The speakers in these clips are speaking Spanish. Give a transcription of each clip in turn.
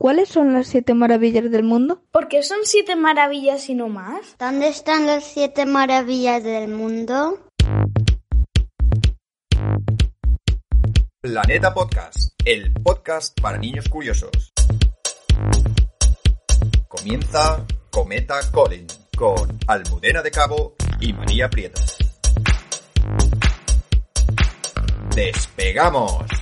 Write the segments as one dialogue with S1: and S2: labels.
S1: ¿Cuáles son las siete maravillas del mundo?
S2: ¿Por qué son siete maravillas y no más?
S3: ¿Dónde están las siete maravillas del mundo?
S4: Planeta Podcast, el podcast para niños curiosos. Comienza Cometa Colin con Almudena de Cabo y María Prieta. ¡Despegamos!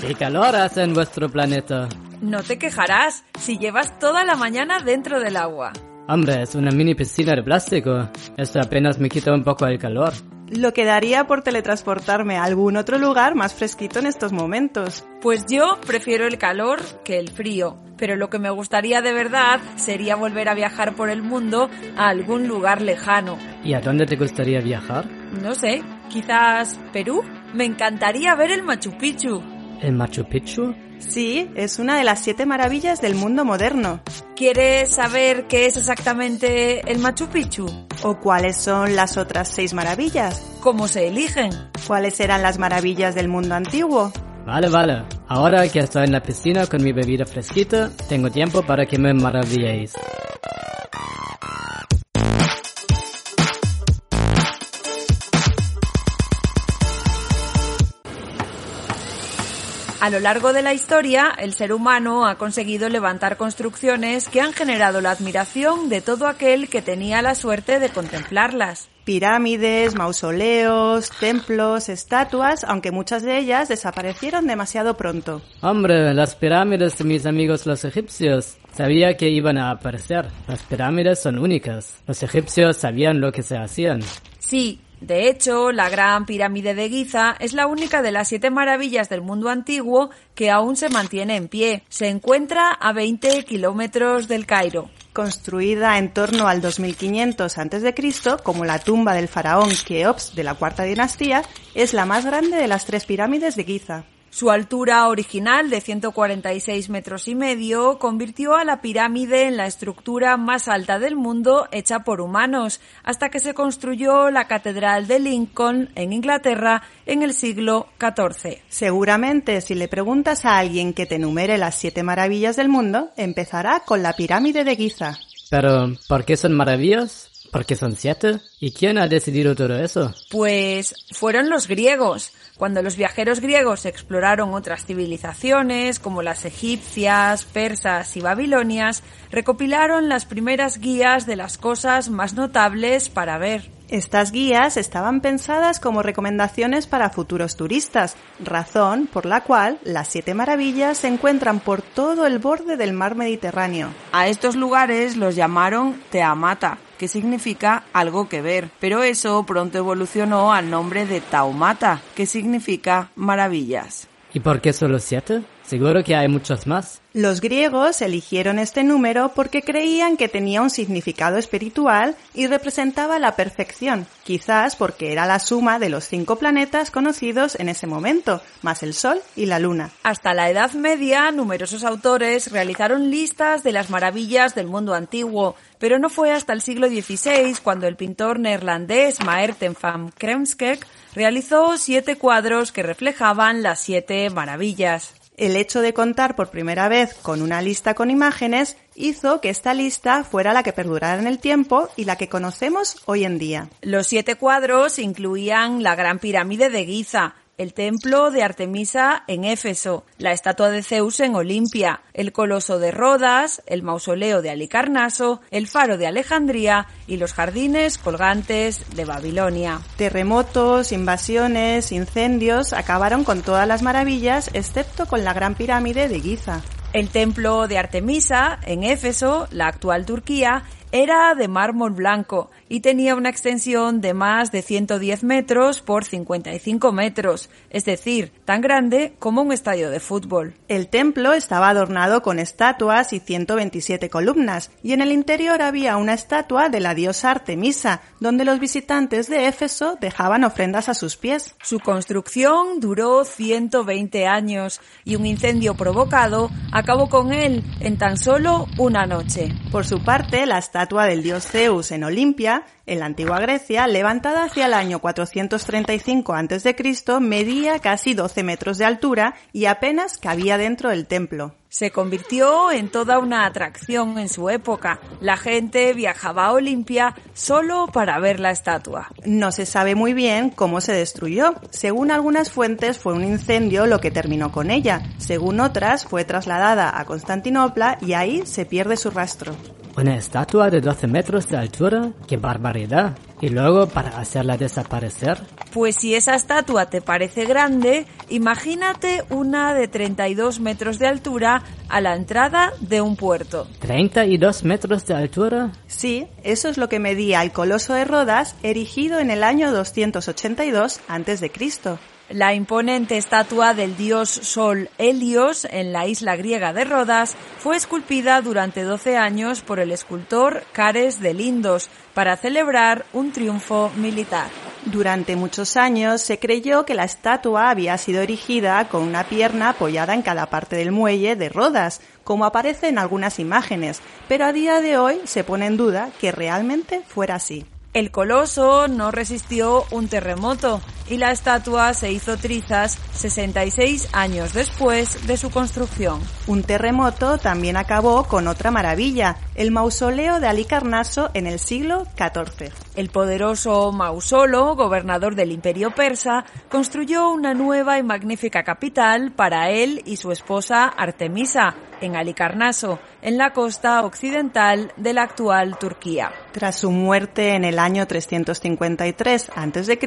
S5: ¡Qué calor hace en vuestro planeta!
S6: No te quejarás si llevas toda la mañana dentro del agua.
S5: Hombre, es una mini piscina de plástico. Esto apenas me quita un poco el calor.
S7: Lo que daría por teletransportarme a algún otro lugar más fresquito en estos momentos.
S6: Pues yo prefiero el calor que el frío, pero lo que me gustaría de verdad sería volver a viajar por el mundo a algún lugar lejano.
S5: ¿Y a dónde te gustaría viajar?
S6: No sé, quizás Perú. Me encantaría ver el Machu Picchu.
S5: ¿El Machu Picchu?
S7: Sí, es una de las siete maravillas del mundo moderno.
S6: ¿Quieres saber qué es exactamente el Machu Picchu?
S7: ¿O cuáles son las otras seis maravillas?
S6: ¿Cómo se eligen?
S7: ¿Cuáles eran las maravillas del mundo antiguo?
S5: Vale, vale. Ahora que estoy en la piscina con mi bebida fresquita, tengo tiempo para que me maravilléis.
S6: A lo largo de la historia, el ser humano ha conseguido levantar construcciones que han generado la admiración de todo aquel que tenía la suerte de contemplarlas.
S7: Pirámides, mausoleos, templos, estatuas, aunque muchas de ellas desaparecieron demasiado pronto.
S5: Hombre, las pirámides de mis amigos los egipcios. Sabía que iban a aparecer. Las pirámides son únicas. Los egipcios sabían lo que se hacían.
S6: Sí, de hecho, la Gran Pirámide de Giza es la única de las siete maravillas del mundo antiguo que aún se mantiene en pie. Se encuentra a 20 kilómetros del Cairo.
S7: Construida en torno al 2500 a.C., como la tumba del faraón Keops de la cuarta dinastía, es la más grande de las tres pirámides de Giza.
S6: Su altura original de 146 metros y medio convirtió a la pirámide en la estructura más alta del mundo hecha por humanos, hasta que se construyó la Catedral de Lincoln en Inglaterra en el siglo XIV.
S7: Seguramente si le preguntas a alguien que te enumere las siete maravillas del mundo, empezará con la pirámide de Giza.
S5: Pero, ¿por qué son maravillas? ¿Por qué son siete? ¿Y quién ha decidido todo eso?
S6: Pues fueron los griegos. Cuando los viajeros griegos exploraron otras civilizaciones, como las egipcias, persas y babilonias, recopilaron las primeras guías de las cosas más notables para ver.
S7: Estas guías estaban pensadas como recomendaciones para futuros turistas, razón por la cual las siete maravillas se encuentran por todo el borde del mar Mediterráneo.
S6: A estos lugares los llamaron Teamata, que significa algo que ver, pero eso pronto evolucionó al nombre de Taumata, que significa maravillas.
S5: ¿Y por qué solo siete? Seguro que hay muchos más.
S7: Los griegos eligieron este número porque creían que tenía un significado espiritual y representaba la perfección, quizás porque era la suma de los cinco planetas conocidos en ese momento, más el Sol y la Luna.
S6: Hasta la Edad Media, numerosos autores realizaron listas de las maravillas del mundo antiguo, pero no fue hasta el siglo XVI cuando el pintor neerlandés Maerten van Kremskerk realizó siete cuadros que reflejaban las siete maravillas.
S7: El hecho de contar por primera vez con una lista con imágenes hizo que esta lista fuera la que perdurara en el tiempo y la que conocemos hoy en día.
S6: Los siete cuadros incluían la Gran Pirámide de Giza, el templo de Artemisa en Éfeso, la estatua de Zeus en Olimpia, el coloso de Rodas, el mausoleo de Alicarnaso, el faro de Alejandría y los jardines colgantes de Babilonia.
S7: Terremotos, invasiones, incendios acabaron con todas las maravillas excepto con la Gran Pirámide de Giza.
S6: El templo de Artemisa en Éfeso, la actual Turquía, Era de mármol blanco y tenía una extensión de más de 110 metros por 55 metros, es decir, tan grande como un estadio de fútbol.
S7: El templo estaba adornado con estatuas y 127 columnas, y en el interior había una estatua de la diosa Artemisa, donde los visitantes de Éfeso dejaban ofrendas a sus pies.
S6: Su construcción duró 120 años y un incendio provocado acabó con él en tan solo una noche.
S7: Por su parte, la estatua del dios Zeus en Olimpia, en la antigua Grecia, levantada hacia el año 435 a.C., medía casi 12 metros de altura y apenas cabía dentro del templo.
S6: Se convirtió en toda una atracción en su época. La gente viajaba a Olimpia solo para ver la estatua.
S7: No se sabe muy bien cómo se destruyó. Según algunas fuentes fue un incendio lo que terminó con ella. Según otras fue trasladada a Constantinopla y ahí se pierde su rastro.
S5: Una estatua de 12 metros de altura, qué barbaridad. Y luego para hacerla desaparecer.
S6: Pues si esa estatua te parece grande, imagínate una de 32 metros de altura a la entrada de un puerto.
S5: ¿32 metros de altura?
S7: Sí, eso es lo que medía el coloso de Rodas, erigido en el año 282 a.C.
S6: La imponente estatua del dios Sol Helios en la isla griega de Rodas fue esculpida durante 12 años por el escultor Cares de Lindos para celebrar un triunfo militar.
S7: Durante muchos años se creyó que la estatua había sido erigida con una pierna apoyada en cada parte del muelle de Rodas, como aparece en algunas imágenes, pero a día de hoy se pone en duda que realmente fuera así.
S6: El coloso no resistió un terremoto y la estatua se hizo trizas 66 años después de su construcción.
S7: Un terremoto también acabó con otra maravilla, el mausoleo de Alicarnaso en el siglo XIV.
S6: El poderoso Mausolo, gobernador del imperio persa, construyó una nueva y magnífica capital para él y su esposa Artemisa, en Alicarnaso, en la costa occidental de la actual Turquía.
S7: Tras su muerte en el año 353 a.C.,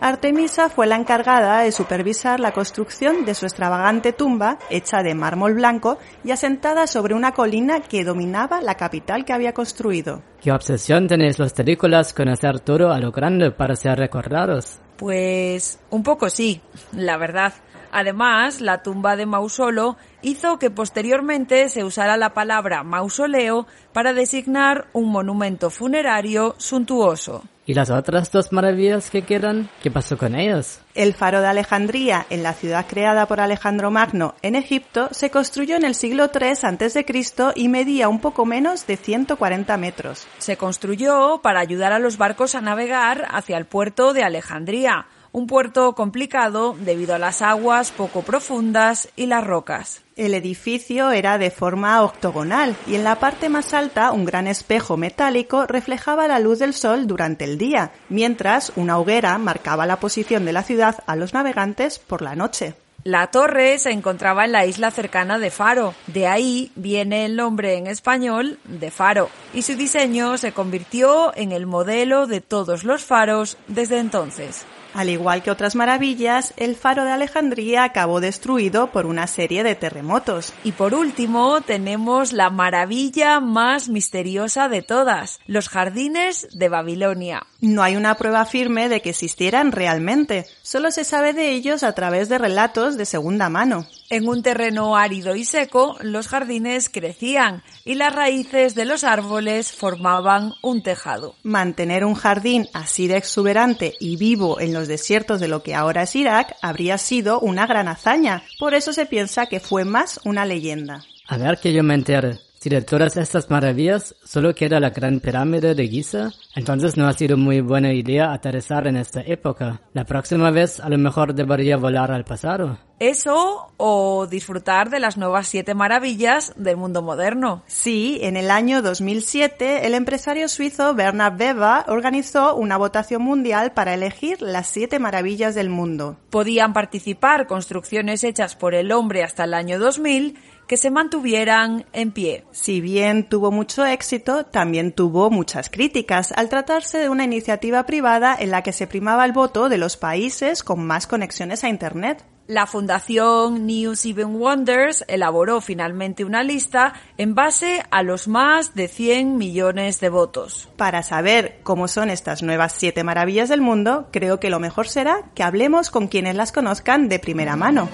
S7: Artemisa fue la encargada de supervisar la construcción de su extravagante tumba, hecha de mármol blanco y asentada sobre una colina que dominaba la capital que había construido.
S5: ¿Qué obsesión tenéis los terrícolas con hacer todo a lo grande para ser recordados?
S6: Pues un poco sí, la verdad. Además, la tumba de Mausolo hizo que posteriormente se usara la palabra mausoleo para designar un monumento funerario suntuoso.
S5: ¿Y las otras dos maravillas que quedan? ¿Qué pasó con ellas?
S7: El faro de Alejandría, en la ciudad creada por Alejandro Magno en Egipto, se construyó en el siglo III a.C. y medía un poco menos de 140 metros.
S6: Se construyó para ayudar a los barcos a navegar hacia el puerto de Alejandría, un puerto complicado debido a las aguas poco profundas y las rocas.
S7: El edificio era de forma octogonal y en la parte más alta un gran espejo metálico reflejaba la luz del sol durante el día, mientras una hoguera marcaba la posición de la ciudad a los navegantes por la noche.
S6: La torre se encontraba en la isla cercana de Faro, de ahí viene el nombre en español de Faro, y su diseño se convirtió en el modelo de todos los faros desde entonces.
S7: Al igual que otras maravillas, el faro de Alejandría acabó destruido por una serie de terremotos.
S6: Y por último, tenemos la maravilla más misteriosa de todas, los jardines de Babilonia.
S7: No hay una prueba firme de que existieran realmente, solo se sabe de ellos a través de relatos de segunda mano.
S6: En un terreno árido y seco, los jardines crecían y las raíces de los árboles formaban un tejado.
S7: Mantener un jardín así de exuberante y vivo en los desiertos de lo que ahora es Irak habría sido una gran hazaña, por eso se piensa que fue más una leyenda.
S5: A ver que yo me entere. Si de todas estas maravillas solo queda la gran pirámide de Giza, entonces no ha sido muy buena idea aterrizar en esta época. La próxima vez a lo mejor debería volar al pasado.
S6: Eso o disfrutar de las nuevas siete maravillas del mundo moderno.
S7: Sí, en el año 2007 el empresario suizo Bernard Weber organizó una votación mundial para elegir las siete maravillas del mundo.
S6: Podían participar construcciones hechas por el hombre hasta el año 2000 que se mantuvieran en pie.
S7: Si bien tuvo mucho éxito, también tuvo muchas críticas al tratarse de una iniciativa privada en la que se primaba el voto de los países con más conexiones a Internet.
S6: La Fundación New Seven Wonders elaboró finalmente una lista en base a los más de 100 millones de votos.
S7: Para saber cómo son estas nuevas siete maravillas del mundo, creo que lo mejor será que hablemos con quienes las conozcan de primera mano.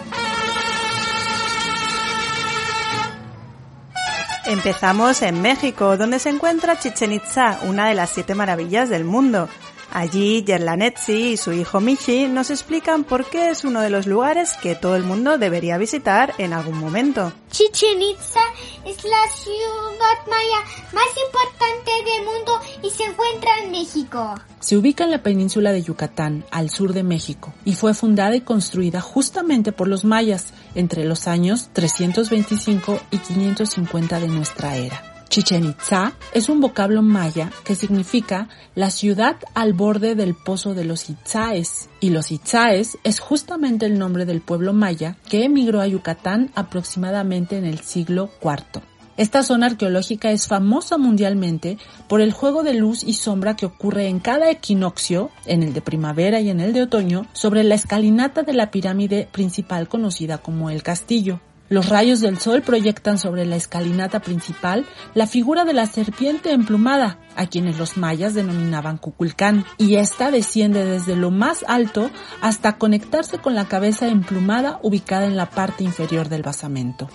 S7: Empezamos en México, donde se encuentra Chichen Itza, una de las siete maravillas del mundo. Allí Yerlanetzi y su hijo Michi nos explican por qué es uno de los lugares que todo el mundo debería visitar en algún momento.
S3: Chichen Itza es la ciudad maya más importante del mundo y se encuentra en México.
S8: Se ubica en la península de Yucatán, al sur de México, y fue fundada y construida justamente por los mayas entre los años 325 y 550 de nuestra era. Chichen Itza es un vocablo maya que significa la ciudad al borde del pozo de los Itzaes. Y los Itzaes es justamente el nombre del pueblo maya que emigró a Yucatán aproximadamente en el siglo IV. Esta zona arqueológica es famosa mundialmente por el juego de luz y sombra que ocurre en cada equinoccio, en el de primavera y en el de otoño, sobre la escalinata de la pirámide principal conocida como el castillo. Los rayos del sol proyectan sobre la escalinata principal la figura de la serpiente emplumada, a quienes los mayas denominaban Cuculcán, y esta desciende desde lo más alto hasta conectarse con la cabeza emplumada ubicada en la parte inferior del basamento.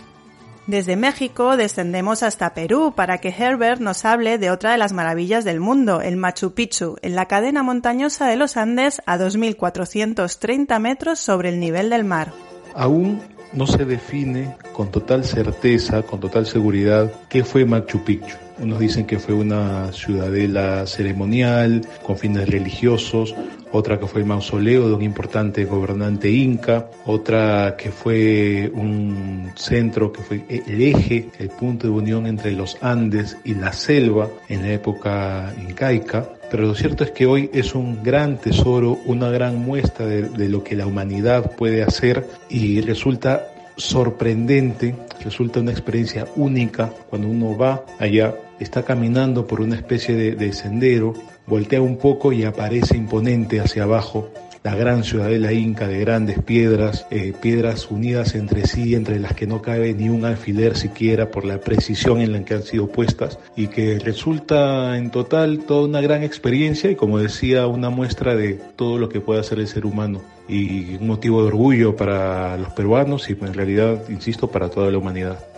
S7: Desde México descendemos hasta Perú para que Herbert nos hable de otra de las maravillas del mundo, el Machu Picchu, en la cadena montañosa de los Andes a 2.430 metros sobre el nivel del mar.
S9: Aún no se define con total certeza, con total seguridad, qué fue Machu Picchu. Unos dicen que fue una ciudadela ceremonial con fines religiosos, otra que fue el mausoleo de un importante gobernante inca, otra que fue un centro que fue el eje, el punto de unión entre los Andes y la selva en la época incaica. Pero lo cierto es que hoy es un gran tesoro, una gran muestra de, lo que la humanidad puede hacer y resulta sorprendente, resulta una experiencia única cuando uno va allá, está caminando por una especie de, sendero, voltea un poco y aparece imponente hacia abajo la gran ciudadela inca de grandes piedras, eh, piedras unidas entre sí, entre las que no cabe ni un alfiler siquiera por la precisión en la que han sido puestas y que resulta en total toda una gran experiencia y como decía una muestra de todo lo que puede hacer el ser humano y un motivo de orgullo para los peruanos y en realidad, insisto, para toda la humanidad.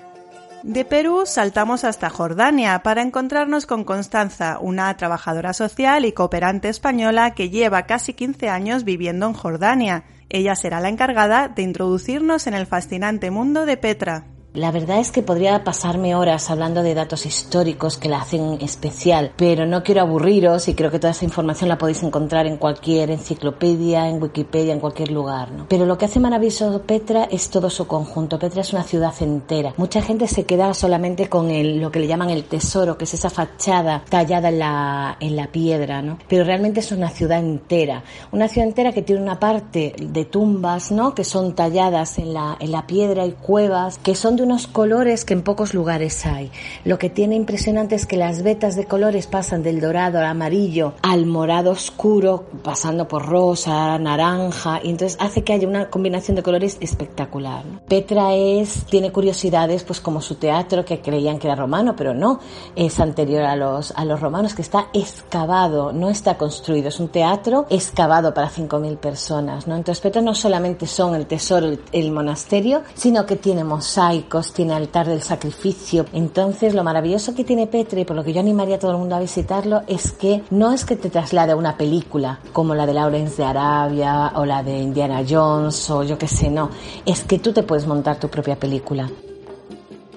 S7: De Perú saltamos hasta Jordania para encontrarnos con Constanza, una trabajadora social y cooperante española que lleva casi 15 años viviendo en Jordania. Ella será la encargada de introducirnos en el fascinante mundo de Petra.
S10: La verdad es que podría pasarme horas hablando de datos históricos que la hacen especial, pero no quiero aburriros y creo que toda esa información la podéis encontrar en cualquier enciclopedia, en Wikipedia, en cualquier lugar. ¿no? Pero lo que hace maravilloso Petra es todo su conjunto. Petra es una ciudad entera. Mucha gente se queda solamente con lo que le llaman el tesoro, que es esa fachada tallada en la, en la piedra, ¿no? Pero realmente es una ciudad entera. Una ciudad entera que tiene una parte de tumbas, ¿no? Que son talladas en la, en la piedra y cuevas, que son de unos colores que en pocos lugares hay. Lo que tiene impresionante es que las vetas de colores pasan del dorado al amarillo al morado oscuro, pasando por rosa, naranja, y entonces hace que haya una combinación de colores espectacular. Petra es, tiene curiosidades, pues como su teatro, que creían que era romano, pero no, es anterior a los, a los romanos, que está excavado, no está construido, es un teatro excavado para 5.000 personas, ¿no? Entonces Petra no solamente son el tesoro, el, el monasterio, sino que tiene mosaicos, tiene altar del sacrificio. Entonces, lo maravilloso que tiene Petra y por lo que yo animaría a todo el mundo a visitarlo es que no es que te traslade a una película como la de Lawrence de Arabia o la de Indiana Jones o yo qué sé, no. Es que tú te puedes montar tu propia película.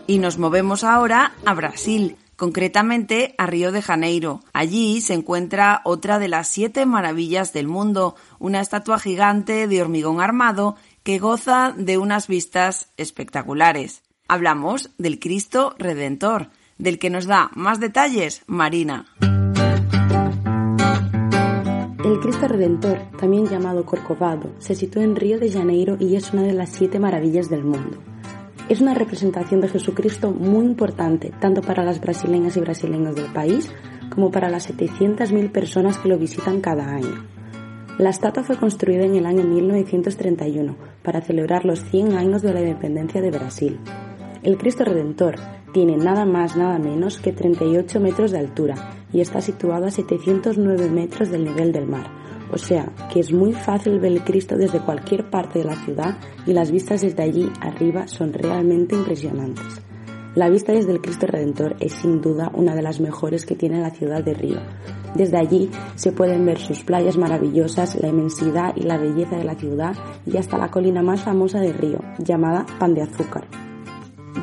S6: Y nos movemos ahora a Brasil concretamente a Río de Janeiro. Allí se encuentra otra de las siete maravillas del mundo, una estatua gigante de hormigón armado que goza de unas vistas espectaculares. Hablamos del Cristo Redentor, del que nos da más detalles Marina.
S11: El Cristo Redentor, también llamado Corcovado, se sitúa en Río de Janeiro y es una de las siete maravillas del mundo. Es una representación de Jesucristo muy importante, tanto para las brasileñas y brasileños del país como para las 700.000 personas que lo visitan cada año. La estatua fue construida en el año 1931 para celebrar los 100 años de la independencia de Brasil. El Cristo Redentor tiene nada más nada menos que 38 metros de altura y está situado a 709 metros del nivel del mar, o sea que es muy fácil ver el Cristo desde cualquier parte de la ciudad y las vistas desde allí arriba son realmente impresionantes. La vista desde el Cristo Redentor es sin duda una de las mejores que tiene la ciudad de Río. Desde allí se pueden ver sus playas maravillosas, la inmensidad y la belleza de la ciudad y hasta la colina más famosa de Río, llamada Pan de Azúcar.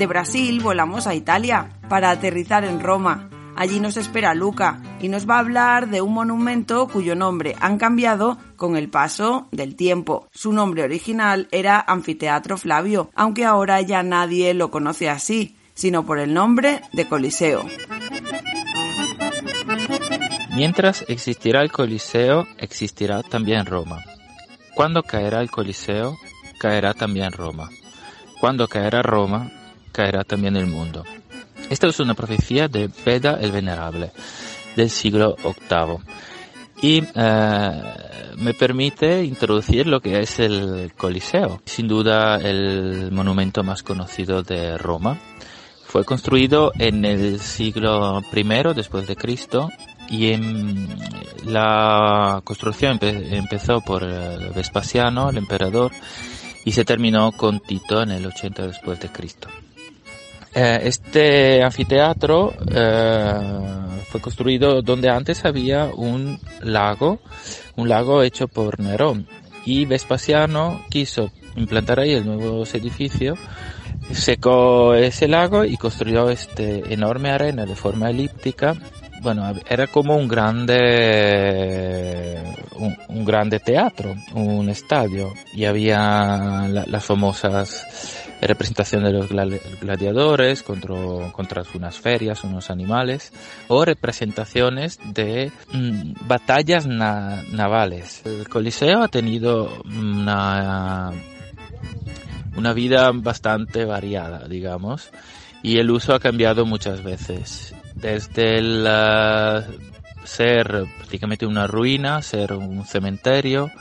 S12: De Brasil volamos a Italia para aterrizar en Roma. Allí nos espera Luca y nos va a hablar de un monumento cuyo nombre han cambiado con el paso del tiempo. Su nombre original era Anfiteatro Flavio, aunque ahora ya nadie lo conoce así sino por el nombre de Coliseo.
S13: Mientras existirá el Coliseo, existirá también Roma. Cuando caerá el Coliseo, caerá también Roma. Cuando caerá Roma, caerá también el mundo. Esta es una profecía de Beda el Venerable del siglo VIII y eh, me permite introducir lo que es el Coliseo, sin duda el monumento más conocido de Roma fue construido en el siglo I después de Cristo y la construcción empezó por eh, Vespasiano, el emperador, y se terminó con Tito en el 80 después de Cristo. Eh, este anfiteatro eh, fue construido donde antes había un lago, un lago hecho por Nerón, y Vespasiano quiso implantar ahí el nuevo edificio secó ese lago y construyó este enorme arena de forma elíptica. Bueno, era como un grande, un, grande teatro, un estadio, y había las famosas representaciones de los gladiadores contra, contra unas ferias, unos animales, o representaciones de mm, batallas navales. El Coliseo ha tenido una una vida bastante variada, digamos, y el uso ha cambiado muchas veces. Desde el uh, ser prácticamente una ruina, ser un cementerio,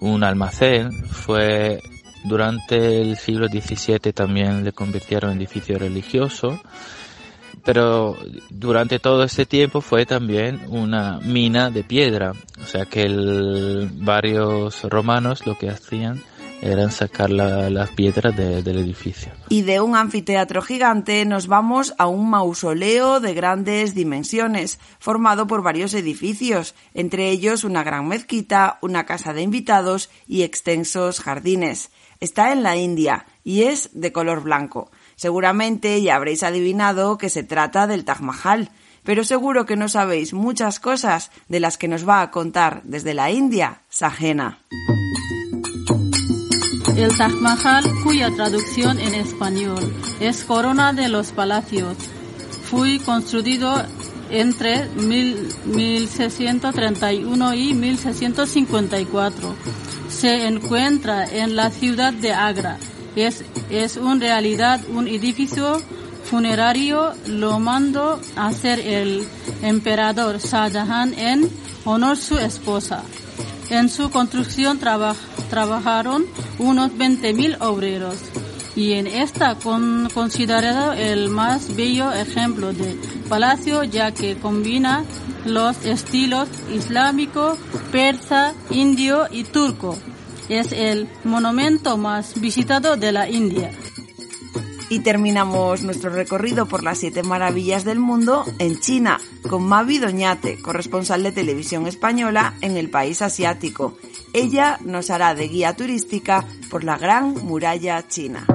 S13: un almacén, fue durante el siglo XVII también le convirtieron en edificio religioso, pero durante todo este tiempo fue también una mina de piedra, o sea que varios romanos lo que hacían eran sacar las piedras del edificio.
S12: Y de un anfiteatro gigante nos vamos a un mausoleo de grandes dimensiones, formado por varios edificios, entre ellos una gran mezquita, una casa de invitados y extensos jardines. Está en la India y es de color blanco. Seguramente ya habréis adivinado que se trata del Taj Mahal, pero seguro que no sabéis muchas cosas de las que nos va a contar desde la India Sajena.
S14: El Taj Mahal, cuya traducción en español es Corona de los Palacios, fue construido entre 1631 y 1654. Se encuentra en la ciudad de Agra. Es, es en realidad un edificio funerario, lo mandó a hacer el emperador Shah en honor a su esposa. En su construcción trabajaron unos 20.000 obreros y en esta con, considerado el más bello ejemplo de palacio ya que combina los estilos islámico, persa, indio y turco. Es el monumento más visitado de la India.
S12: Y terminamos nuestro recorrido por las siete maravillas del mundo en China, con Mavi Doñate, corresponsal de televisión española en el país asiático. Ella nos hará de guía turística por la Gran Muralla China.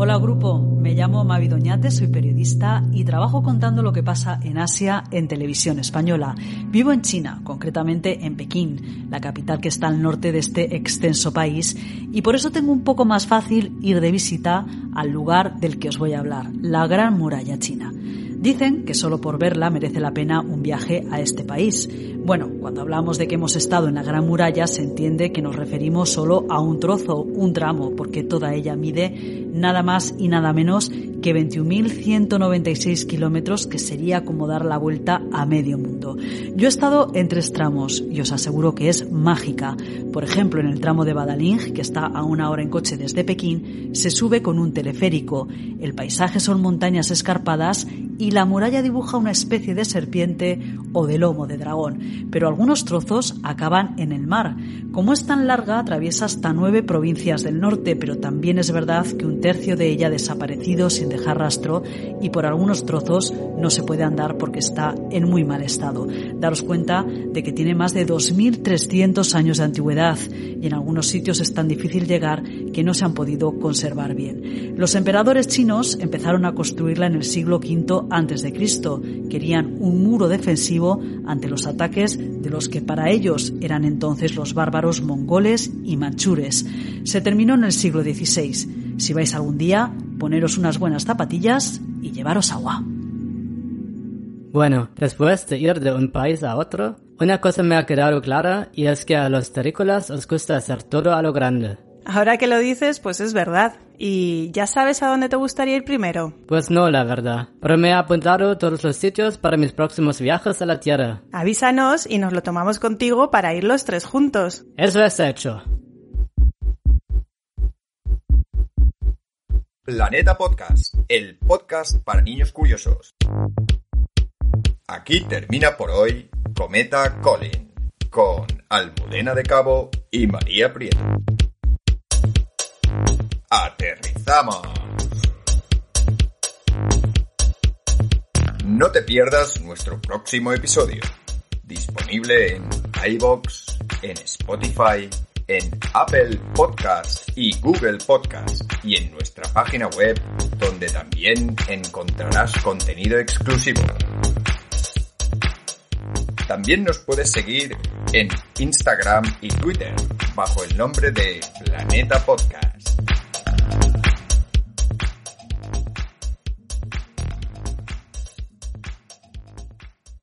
S15: Hola grupo, me llamo Mavi Doñate, soy periodista y trabajo contando lo que pasa en Asia en televisión española. Vivo en China, concretamente en Pekín, la capital que está al norte de este extenso país, y por eso tengo un poco más fácil ir de visita al lugar del que os voy a hablar, la Gran Muralla China. Dicen que solo por verla merece la pena un viaje a este país. Bueno, cuando hablamos de que hemos estado en la Gran Muralla se entiende que nos referimos solo a un trozo, un tramo, porque toda ella mide nada más y nada menos que 21.196 kilómetros, que sería como dar la vuelta a medio mundo. Yo he estado en tres tramos y os aseguro que es mágica. Por ejemplo, en el tramo de Badaling, que está a una hora en coche desde Pekín, se sube con un teleférico. El paisaje son montañas escarpadas y la muralla dibuja una especie de serpiente o de lomo de dragón, pero algunos trozos acaban en el mar. Como es tan larga, atraviesa hasta nueve provincias del norte, pero también es verdad que un tercio de ella ha desaparecido sin dejar rastro y por algunos trozos no se puede andar porque está en muy mal estado. Daros cuenta de que tiene más de 2.300 años de antigüedad y en algunos sitios es tan difícil llegar que no se han podido conservar bien. Los emperadores chinos empezaron a construirla en el siglo V antes de Cristo. Querían un muro defensivo ante los ataques de los que para ellos eran entonces los bárbaros mongoles y manchures. Se terminó en el siglo XVI. Si vais algún día, poneros unas buenas zapatillas y llevaros agua.
S5: Bueno, después de ir de un país a otro, una cosa me ha quedado clara y es que a los terrícolas os gusta hacer todo a lo grande.
S7: Ahora que lo dices, pues es verdad. ¿Y ya sabes a dónde te gustaría ir primero?
S5: Pues no, la verdad. Pero me he apuntado todos los sitios para mis próximos viajes a la Tierra.
S7: Avísanos y nos lo tomamos contigo para ir los tres juntos.
S5: Eso es hecho.
S4: Planeta Podcast, el podcast para niños curiosos. Aquí termina por hoy Cometa Colin, con Almudena de Cabo y María Prieto. ¡Aterrizamos! No te pierdas nuestro próximo episodio, disponible en iBox, en Spotify, en Apple Podcast y Google Podcast y en nuestra página web donde también encontrarás contenido exclusivo. También nos puedes seguir en Instagram y Twitter bajo el nombre de Planeta Podcast.